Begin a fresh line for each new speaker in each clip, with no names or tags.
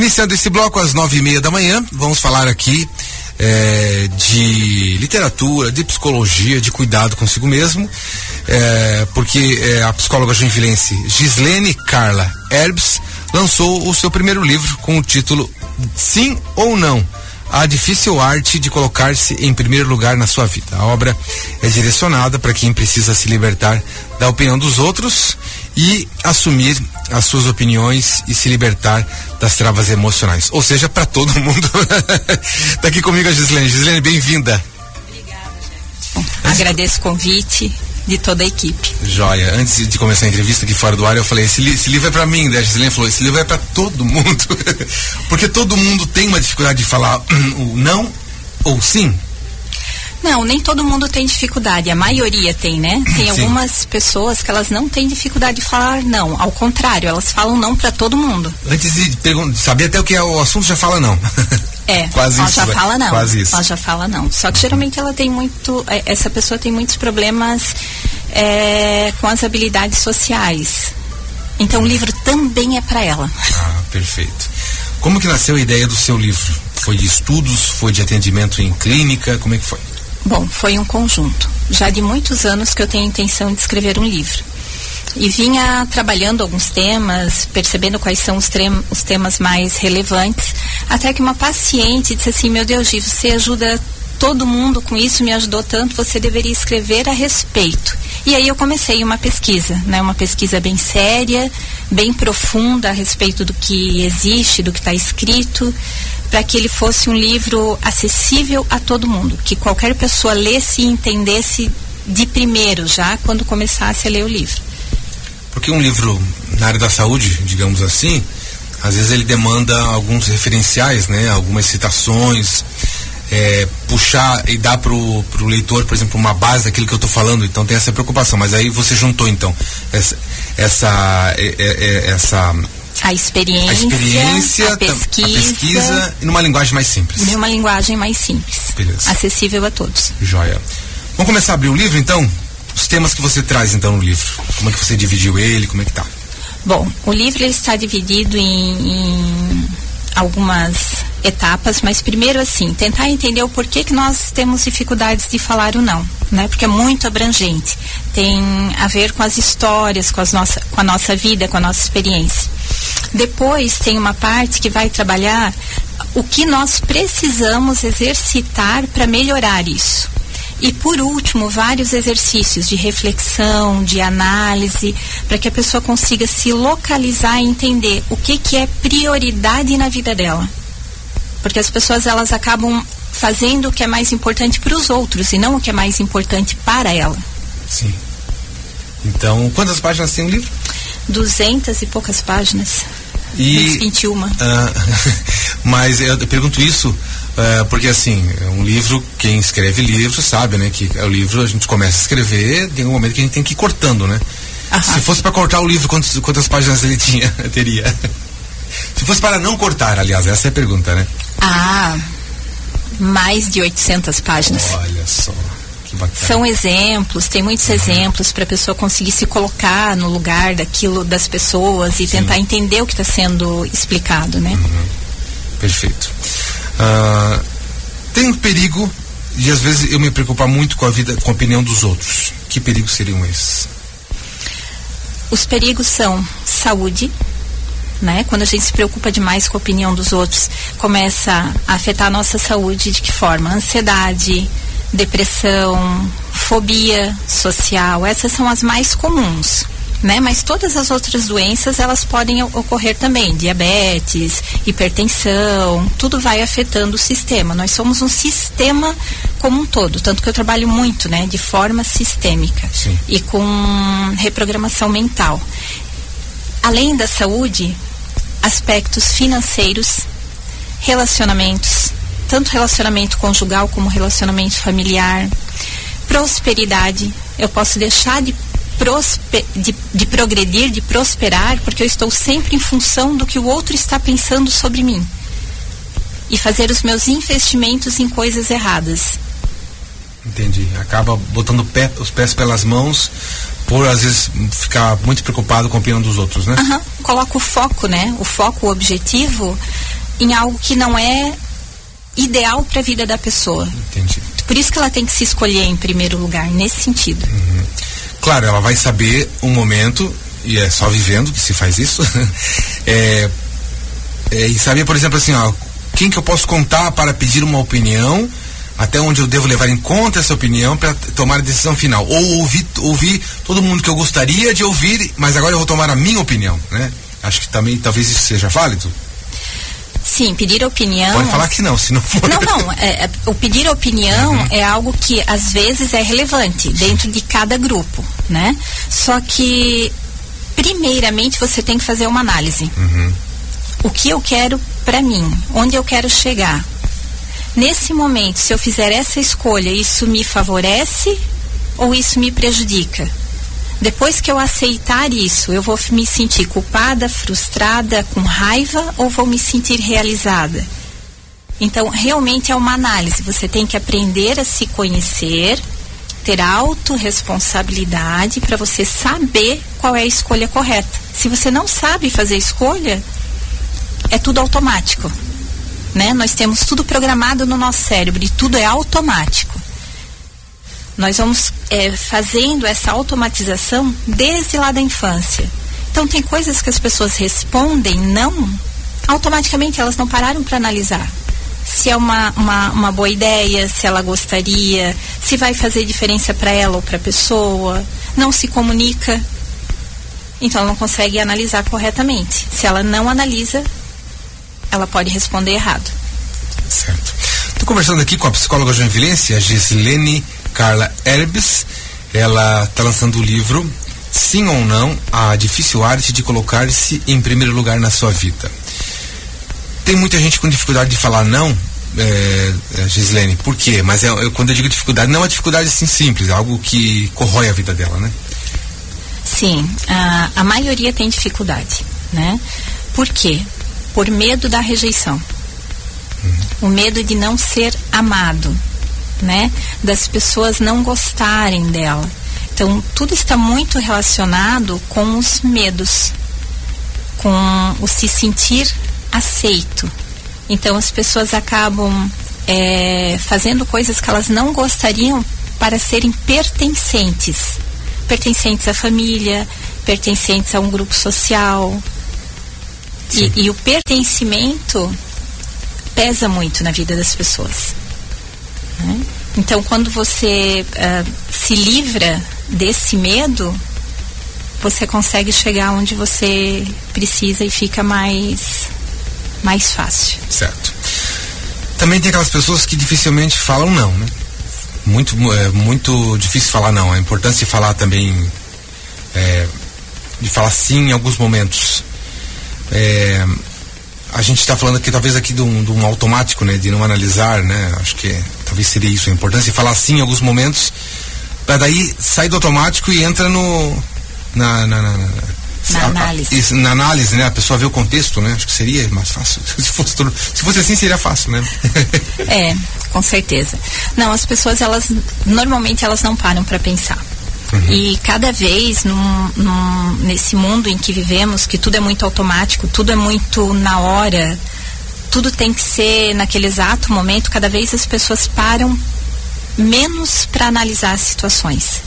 Iniciando esse bloco às nove e meia da manhã, vamos falar aqui é, de literatura, de psicologia, de cuidado consigo mesmo, é, porque é, a psicóloga joinvilense Gislene Carla Herbs lançou o seu primeiro livro com o título Sim ou Não a difícil arte de colocar-se em primeiro lugar na sua vida. A obra é direcionada para quem precisa se libertar da opinião dos outros e assumir as suas opiniões e se libertar das travas emocionais. Ou seja, para todo mundo. Está aqui comigo a Gislene. Gislene, bem-vinda.
Obrigada. Agradeço o convite de toda a equipe.
Joia. Antes de começar a entrevista aqui fora do ar, eu falei: esse, li esse livro é para mim. Daí a Gislene falou: esse livro é para todo mundo. Porque todo mundo tem uma dificuldade de falar o não ou sim.
Não, nem todo mundo tem dificuldade, a maioria tem, né? Tem Sim. algumas pessoas que elas não têm dificuldade de falar não, ao contrário, elas falam não para todo mundo.
Antes de saber até o que é o assunto, já fala não.
É, quase ela isso, já fala não. Quase isso. Ela já fala não. Só que geralmente ela tem muito, é, essa pessoa tem muitos problemas é, com as habilidades sociais. Então o livro também é para ela.
Ah, perfeito. Como que nasceu a ideia do seu livro? Foi de estudos? Foi de atendimento em clínica? Como é que foi?
Bom, foi um conjunto. Já de muitos anos que eu tenho a intenção de escrever um livro. E vinha trabalhando alguns temas, percebendo quais são os, os temas mais relevantes, até que uma paciente disse assim: Meu Deus, Gi, você ajuda todo mundo com isso, me ajudou tanto, você deveria escrever a respeito. E aí eu comecei uma pesquisa, né, uma pesquisa bem séria, bem profunda a respeito do que existe, do que está escrito, para que ele fosse um livro acessível a todo mundo, que qualquer pessoa lesse e entendesse de primeiro já quando começasse a ler o livro.
Porque um livro na área da saúde, digamos assim, às vezes ele demanda alguns referenciais, né, algumas citações, é, puxar e dar pro, pro leitor, por exemplo, uma base daquilo que eu estou falando, então tem essa preocupação. Mas aí você juntou então essa essa, é, é, é essa
a experiência, a,
experiência,
a pesquisa,
a pesquisa e numa linguagem mais simples.
Numa linguagem mais simples. Beleza. Acessível a todos.
Joia. Vamos começar a abrir o livro então? Os temas que você traz então no livro. Como é que você dividiu ele? Como é que tá?
Bom, o livro ele está dividido em, em algumas etapas, mas primeiro assim, tentar entender o porquê que nós temos dificuldades de falar o não, né? Porque é muito abrangente. Tem a ver com as histórias, com, as nossa, com a nossa vida, com a nossa experiência. Depois tem uma parte que vai trabalhar o que nós precisamos exercitar para melhorar isso. E por último, vários exercícios de reflexão, de análise, para que a pessoa consiga se localizar e entender o que, que é prioridade na vida dela. Porque as pessoas elas acabam fazendo o que é mais importante para os outros e não o que é mais importante para ela.
Sim. Então, quantas páginas tem o livro?
Duzentas e poucas páginas.
E,
21. Uh,
mas eu pergunto isso é, porque assim, é um livro, quem escreve livro sabe, né? Que é o livro, a gente começa a escrever, tem um momento que a gente tem que ir cortando, né? Se fosse para cortar o livro, quantas, quantas páginas ele tinha, teria? Se fosse para não cortar, aliás, essa é a pergunta, né?
Ah, mais de 800 páginas.
Olha só.
São exemplos, tem muitos uhum. exemplos para a pessoa conseguir se colocar no lugar daquilo das pessoas e Sim. tentar entender o que está sendo explicado, né? Uhum.
Perfeito. Ah, tem um perigo de às vezes eu me preocupar muito com a vida, com a opinião dos outros. Que perigos seriam esses?
Os perigos são saúde, né? Quando a gente se preocupa demais com a opinião dos outros, começa a afetar a nossa saúde de que forma? Ansiedade, depressão, fobia social, essas são as mais comuns né? Mas todas as outras doenças elas podem ocorrer também, diabetes, hipertensão, tudo vai afetando o sistema. Nós somos um sistema como um todo, tanto que eu trabalho muito, né, de forma sistêmica Sim. e com reprogramação mental. Além da saúde, aspectos financeiros, relacionamentos, tanto relacionamento conjugal como relacionamento familiar, prosperidade. Eu posso deixar de de, de progredir, de prosperar, porque eu estou sempre em função do que o outro está pensando sobre mim. E fazer os meus investimentos em coisas erradas.
Entendi. Acaba botando pé, os pés pelas mãos por às vezes ficar muito preocupado com a opinião dos outros, né?
Uhum. Coloca o foco, né? O foco, o objetivo em algo que não é ideal para a vida da pessoa.
Entendi.
Por isso que ela tem que se escolher em primeiro lugar, nesse sentido.
Uhum. Claro, ela vai saber um momento, e é só vivendo que se faz isso, é, é, e saber, por exemplo, assim, ó, quem que eu posso contar para pedir uma opinião, até onde eu devo levar em conta essa opinião para tomar a decisão final. Ou ouvir, ouvir todo mundo que eu gostaria de ouvir, mas agora eu vou tomar a minha opinião, né? Acho que também talvez isso seja válido.
Sim, pedir opinião.
Pode falar que não, se não for.
Não, não. É, é, o pedir opinião uhum. é algo que às vezes é relevante dentro de cada grupo, né? Só que primeiramente você tem que fazer uma análise.
Uhum.
O que eu quero para mim? Onde eu quero chegar? Nesse momento, se eu fizer essa escolha, isso me favorece ou isso me prejudica? Depois que eu aceitar isso, eu vou me sentir culpada, frustrada, com raiva ou vou me sentir realizada? Então, realmente é uma análise. Você tem que aprender a se conhecer, ter autorresponsabilidade para você saber qual é a escolha correta. Se você não sabe fazer escolha, é tudo automático. Né? Nós temos tudo programado no nosso cérebro e tudo é automático. Nós vamos é, fazendo essa automatização desde lá da infância. Então, tem coisas que as pessoas respondem não, automaticamente elas não pararam para analisar. Se é uma, uma, uma boa ideia, se ela gostaria, se vai fazer diferença para ela ou para a pessoa, não se comunica, então ela não consegue analisar corretamente. Se ela não analisa, ela pode responder errado.
Certo. Estou conversando aqui com a psicóloga joinvilense, a Gislene Carla Herbes. Ela está lançando o livro Sim ou Não, a difícil arte de colocar-se em primeiro lugar na sua vida. Tem muita gente com dificuldade de falar não, é, é Gislene, por quê? Mas é, eu, quando eu digo dificuldade, não é dificuldade assim simples, é algo que corrói a vida dela, né?
Sim, a, a maioria tem dificuldade, né? Por quê? Por medo da rejeição. Uhum. O medo de não ser amado né? Das pessoas não gostarem dela. Então, tudo está muito relacionado com os medos, com o se sentir aceito. Então, as pessoas acabam é, fazendo coisas que elas não gostariam para serem pertencentes pertencentes à família, pertencentes a um grupo social. E, e, o pertencimento pesa muito na vida das pessoas. Né? Então, quando você uh, se livra desse medo, você consegue chegar onde você precisa e fica mais, mais fácil.
Certo. Também tem aquelas pessoas que dificilmente falam não, né? Muito, é, muito difícil falar não. A importância de falar também, é, de falar sim em alguns momentos. É, gente está falando aqui talvez aqui de um, de um, automático, né, de não analisar, né, acho que talvez seria isso a importância falar sim em alguns momentos, para daí sair do automático e entra no na, na, na,
na análise.
Isso, na análise, né? A pessoa vê o contexto, né? Acho que seria mais fácil. Se fosse, tudo, se fosse assim, seria fácil, né?
é, com certeza. Não, as pessoas, elas, normalmente, elas não param para pensar. Uhum. E cada vez num, num, nesse mundo em que vivemos, que tudo é muito automático, tudo é muito na hora, tudo tem que ser naquele exato momento, cada vez as pessoas param menos para analisar as situações.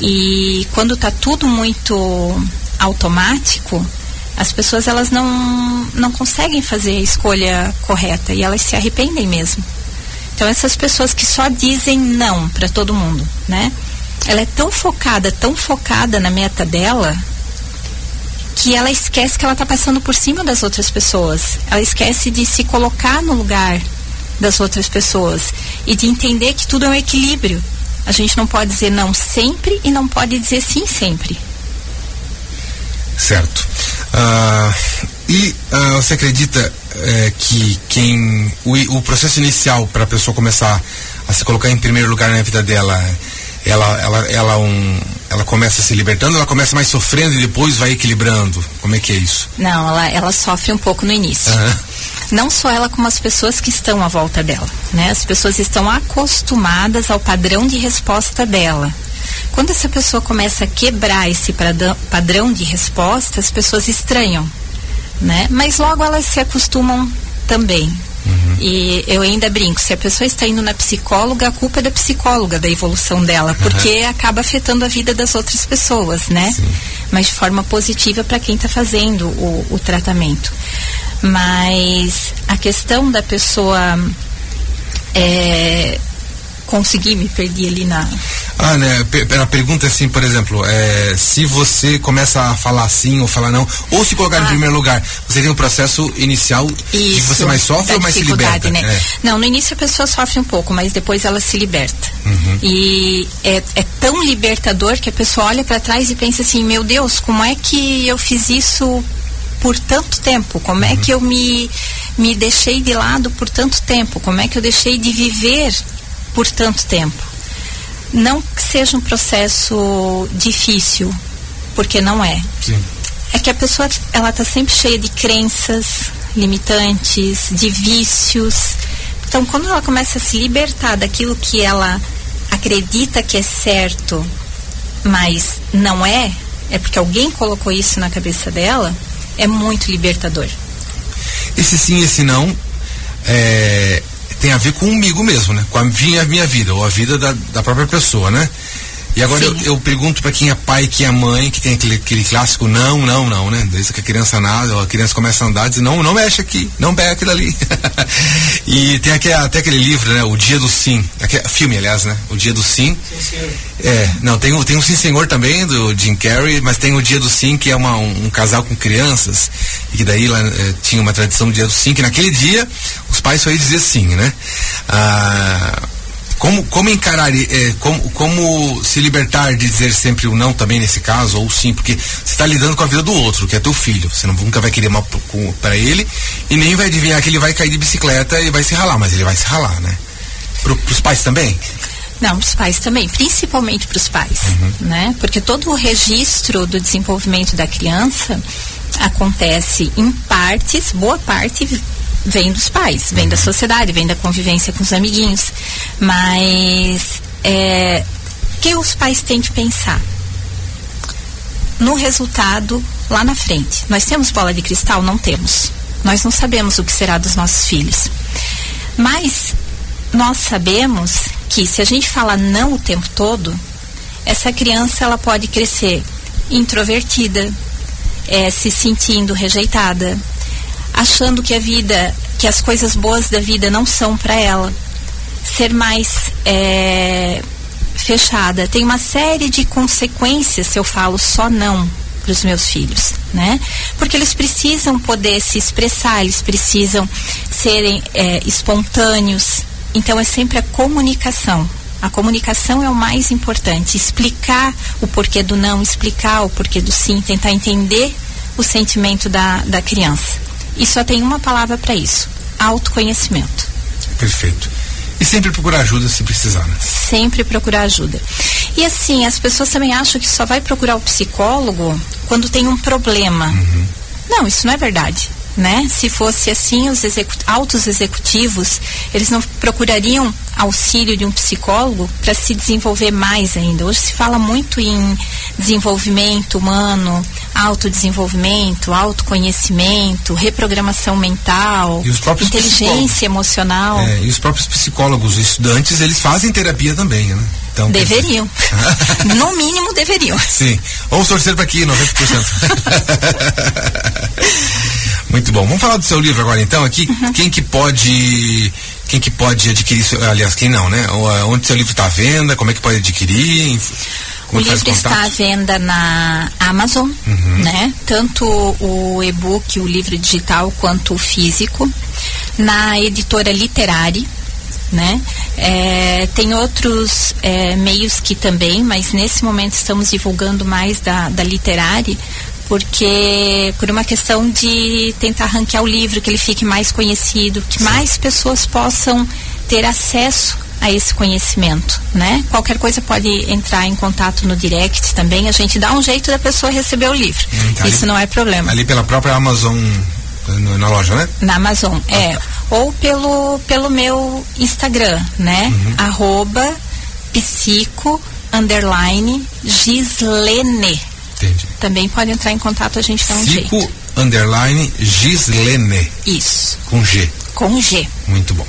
E quando está tudo muito automático, as pessoas elas não, não conseguem fazer a escolha correta e elas se arrependem mesmo. Então essas pessoas que só dizem não para todo mundo, né? Ela é tão focada, tão focada na meta dela, que ela esquece que ela está passando por cima das outras pessoas. Ela esquece de se colocar no lugar das outras pessoas e de entender que tudo é um equilíbrio. A gente não pode dizer não sempre e não pode dizer sim sempre.
Certo. Uh, e uh, você acredita uh, que quem o, o processo inicial para a pessoa começar a se colocar em primeiro lugar na vida dela ela, ela, ela, um, ela começa se libertando, ela começa mais sofrendo e depois vai equilibrando? Como é que é isso?
Não, ela, ela sofre um pouco no início. Uhum. Não só ela, como as pessoas que estão à volta dela. Né? As pessoas estão acostumadas ao padrão de resposta dela. Quando essa pessoa começa a quebrar esse padrão de resposta, as pessoas estranham. Né? Mas logo elas se acostumam também. Uhum. E eu ainda brinco, se a pessoa está indo na psicóloga, a culpa é da psicóloga, da evolução dela, porque uhum. acaba afetando a vida das outras pessoas, né? Sim. Mas de forma positiva para quem está fazendo o, o tratamento. Mas a questão da pessoa é, consegui me perder ali na.
Ah, né? A pergunta é assim, por exemplo, é, se você começa a falar sim ou falar não, ou se colocar ah. em primeiro lugar, você tem um processo inicial Isso, que você mais sofre ou mais se liberta? Né? É.
Não, no início a pessoa sofre um pouco, mas depois ela se liberta. Uhum. E é, é tão libertador que a pessoa olha para trás e pensa assim, meu Deus, como é que eu fiz isso por tanto tempo? Como é uhum. é que eu me, me deixei de lado por tanto tempo? Como é que eu deixei de viver por tanto tempo. Não que seja um processo difícil, porque não é. Sim. É que a pessoa ela está sempre cheia de crenças limitantes, de vícios. Então, quando ela começa a se libertar daquilo que ela acredita que é certo, mas não é, é porque alguém colocou isso na cabeça dela, é muito libertador.
Esse sim, esse não, é, tem a ver comigo mesmo, né? Com a minha, minha vida, ou a vida da, da própria pessoa, né? E agora eu, eu, pergunto para quem é pai, quem é mãe, que tem aquele, aquele clássico não, não, não, né? Desde que a criança nada, a criança começa a andar, diz não, não mexe aqui, não pega aquilo ali. e tem aqui, até aquele livro, né? O Dia do Sim, aquele, filme, aliás, né? O Dia do Sim. Sim é, não, tem, tem o Sim Senhor também, do Jim Carrey, mas tem o Dia do Sim, que é uma, um, um casal com crianças, e que daí lá é, tinha uma tradição do Dia do Sim, que naquele dia pais só iam dizer sim, né? Ah, como, como encarar, é, como, como se libertar de dizer sempre o não também nesse caso, ou sim, porque você está lidando com a vida do outro, que é teu filho. Você não, nunca vai querer mal para ele e nem vai adivinhar que ele vai cair de bicicleta e vai se ralar, mas ele vai se ralar, né? Para os pais também?
Não, os pais também, principalmente para os pais, uhum. né? Porque todo o registro do desenvolvimento da criança acontece em partes, boa parte vem dos pais, vem da sociedade, vem da convivência com os amiguinhos. Mas é, que os pais têm que pensar? No resultado lá na frente. Nós temos bola de cristal? Não temos. Nós não sabemos o que será dos nossos filhos. Mas nós sabemos que se a gente fala não o tempo todo, essa criança ela pode crescer introvertida, é, se sentindo rejeitada, achando que a vida, que as coisas boas da vida não são para ela, ser mais é, fechada. Tem uma série de consequências se eu falo só não para os meus filhos, né? Porque eles precisam poder se expressar, eles precisam serem é, espontâneos. Então é sempre a comunicação. A comunicação é o mais importante. Explicar o porquê do não, explicar o porquê do sim, tentar entender o sentimento da, da criança. E só tem uma palavra para isso: autoconhecimento.
Perfeito. E sempre procurar ajuda se precisar, né?
Sempre procurar ajuda. E assim, as pessoas também acham que só vai procurar o psicólogo quando tem um problema. Uhum. Não, isso não é verdade né? Se fosse assim, os execut altos executivos, eles não procurariam auxílio de um psicólogo para se desenvolver mais ainda. Hoje se fala muito em desenvolvimento humano, autodesenvolvimento, autoconhecimento, reprogramação mental, inteligência emocional.
É, e os próprios psicólogos, estudantes, eles fazem terapia também, né?
Então, deveriam. no mínimo deveriam.
Sim. Vamos torcer para aqui, 90%. Muito bom. Vamos falar do seu livro agora então aqui. Uhum. Quem que pode quem que pode adquirir, aliás, quem não, né? Onde seu livro está à venda, como é que pode adquirir?
Como o livro está à venda na Amazon, uhum. né? Tanto o e-book, o livro digital, quanto o físico. Na editora Literari, né? É, tem outros é, meios que também, mas nesse momento estamos divulgando mais da, da Literari, porque por uma questão de tentar ranquear o livro, que ele fique mais conhecido, que Sim. mais pessoas possam ter acesso a esse conhecimento, né? Qualquer coisa pode entrar em contato no direct também, a gente dá um jeito da pessoa receber o livro. Hum, tá Isso ali, não é problema.
Ali pela própria Amazon na loja, né?
Na Amazon, ah, é. Tá. Ou pelo, pelo meu Instagram, né? Uhum. Arroba psico underline Gislene. Entendi. Também pode entrar em contato, a gente dá um Psico jeito.
underline Gislene.
Isso.
Com G.
Com G.
Muito bom.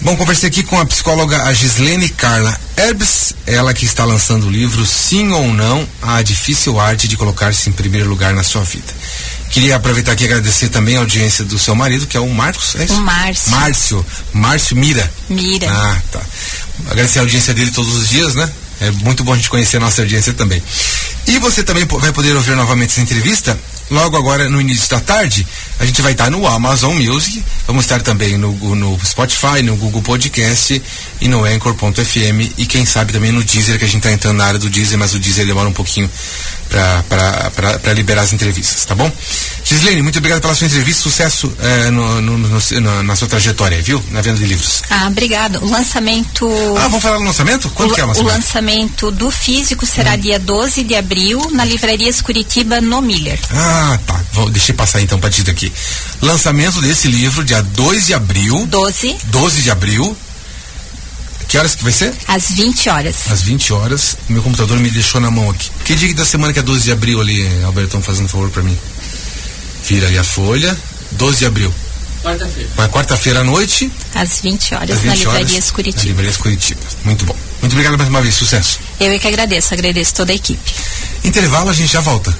Bom, conversei aqui com a psicóloga a Gislene Carla Herbs, ela que está lançando o livro Sim ou Não, a difícil arte de colocar-se em primeiro lugar na sua vida. Queria aproveitar aqui e agradecer também a audiência do seu marido, que é o Marcos, é isso?
O Márcio.
Márcio. Márcio Mira.
Mira.
Ah, tá. Agradecer a audiência dele todos os dias, né? É muito bom a gente conhecer a nossa audiência também. E você também vai poder ouvir novamente essa entrevista logo agora no início da tarde. A gente vai estar no Amazon Music, vamos estar também no, no Spotify, no Google Podcast e no Anchor.fm e quem sabe também no Deezer, que a gente está entrando na área do Deezer, mas o Deezer demora um pouquinho para liberar as entrevistas, tá bom? Gislene, muito obrigado pela sua entrevista, sucesso eh, no, no, no, na sua trajetória, viu? Na venda de livros.
Ah, obrigado. O lançamento.
Ah, vamos falar do lançamento? Quando
o,
que é o lançamento?
O lançamento do físico será hum. dia 12 de abril na Livrarias Curitiba, no Miller.
Ah, tá. Vou, deixa eu passar então para ti aqui. Lançamento desse livro, dia 2 de abril.
12.
12 de abril. Que horas que vai ser?
Às 20 horas.
Às 20 horas. Meu computador me deixou na mão aqui. Que dia da semana que é 12 de abril ali, Albertão, fazendo um favor para mim? Vira ali a folha. 12 de abril.
Quarta-feira.
Quarta-feira à noite.
Às 20 horas, Às 20 na Livrarias Curitiba. Na
Livrarias Curitiba. Muito bom. Muito obrigado mais uma vez. Sucesso.
Eu é que agradeço. Agradeço toda a equipe.
Intervalo, a gente já volta.